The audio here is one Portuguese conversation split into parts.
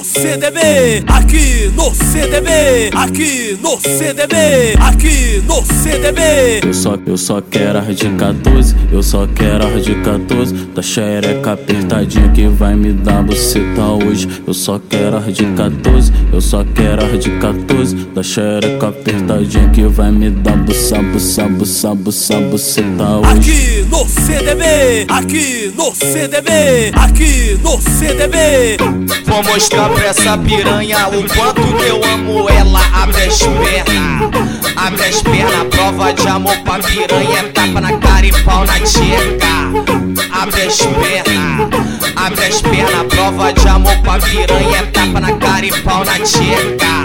no CDB, aqui no CDB, aqui no CDB, aqui no CDB. Eu só, eu só quero a de 14, eu só quero a de 14. Da xereca apertadinha que vai me dar buceta hoje. Eu só quero a de 14, eu só quero a de 14. Da xereca apertadinha que vai me dar buça, buça, buça, buça, buceta hoje. Aqui no CDB, aqui no CDB, aqui no CDB. Vou mostrar pra essa piranha o quanto que eu amo ela. Abre as pernas, abre as pernas. Prova de amor pra piranha. É tapa na cara e pau na tcheca. Abre as pernas, abre as pernas. Prova de amor pra piranha. É tapa na cara e pau na tcheca.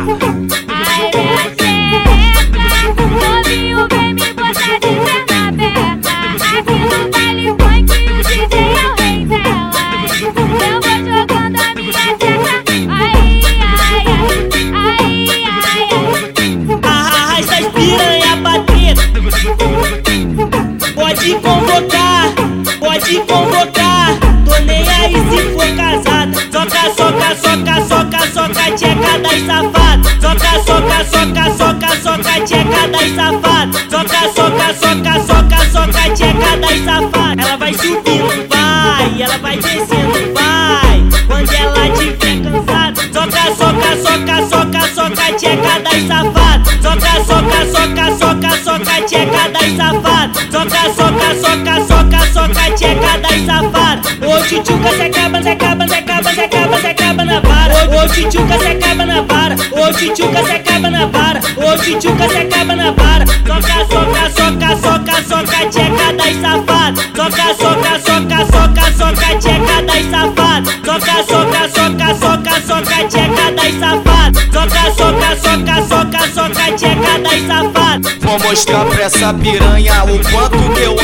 Pode convocar. Tô nem aí se for casada. Soca, soca, soca, soca, soca, tcheca das safadas. Soca, soca, soca, soca, soca, tcheca das safadas. Soca, soca, soca, soca, soca, tcheca das safadas. Ela vai subindo, vai, ela vai descendo, vai. Quando ela tiver cansada, soca, soca, soca, soca, soca, tcheca das safadas. Soca, soca, soca, soca, soca, tcheca das safadas. Soca, soca, soca, soca, soca, tcheca das safadas. Ô tchutchuca, se acaba, se acaba, se acaba, se acaba, se acaba na vara. Ô tchutchuca, se acaba na vara. Ô tchutchuca, se acaba na vara. Ô tchutchuca, se acaba na vara. Soca, soca, soca, soca, soca, tcheca das safadas. Soca, soca, soca, soca, soca, tcheca das safadas. Soca, soca, soca, soca, soca, tcheca das safadas. Soca, soca, soca, soca, soca, tcheca das safadas. Vou mostrar pra essa piranha o quanto que eu.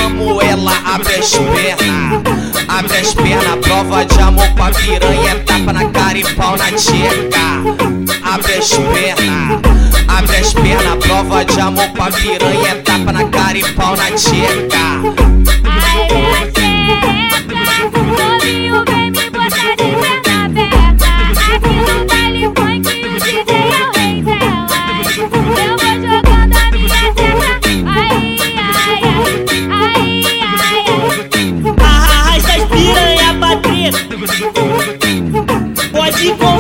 Abre as pernas, abre as pernas. Prova de amor pra piranha. Tapa na cara e pau na tcheca. Abre as pernas, abre as pernas. Prova de amor pra piranha. Tapa na cara e pau na tcheca.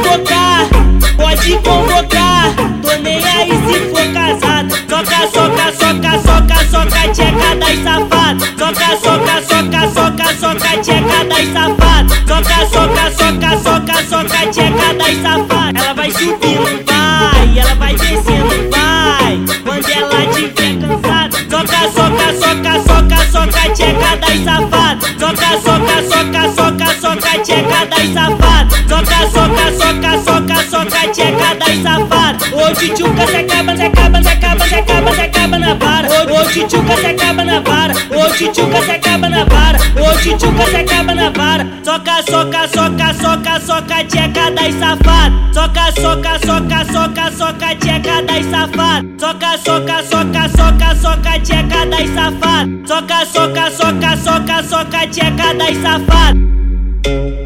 Convocar, pode convocar. Tô nem aí se for casada. Soca, soca, soca, soca, soca, tcheca das safadas. Soca, soca, soca, soca, soca, tcheca das safadas. Soca, soca, soca, soca, soca, tcheca das safadas. Ela vai subindo, vai, ela vai descendo, vai. Quando ela tiver cansada. Soca, soca, soca, soca, soca, tcheca das safadas. Soca, soca, soca, soca, soca, tcheca das safadas. Soca, soca, tcheca das safadas. Ô tchutchuca, se acaba, se acaba, se acaba, se acaba, se acaba na vara. Ô tchutchuca, se acaba na vara. Ô tchutchuca, se acaba na vara. Ô tchutchuca, se acaba na vara. Soca, soca, soca, soca, soca, tcheca das safadas. Soca, soca, soca, soca, soca, tcheca das safadas. Soca, soca, soca, soca, soca, tcheca das safadas. Soca, soca, soca, soca, soca, tcheca das safadas.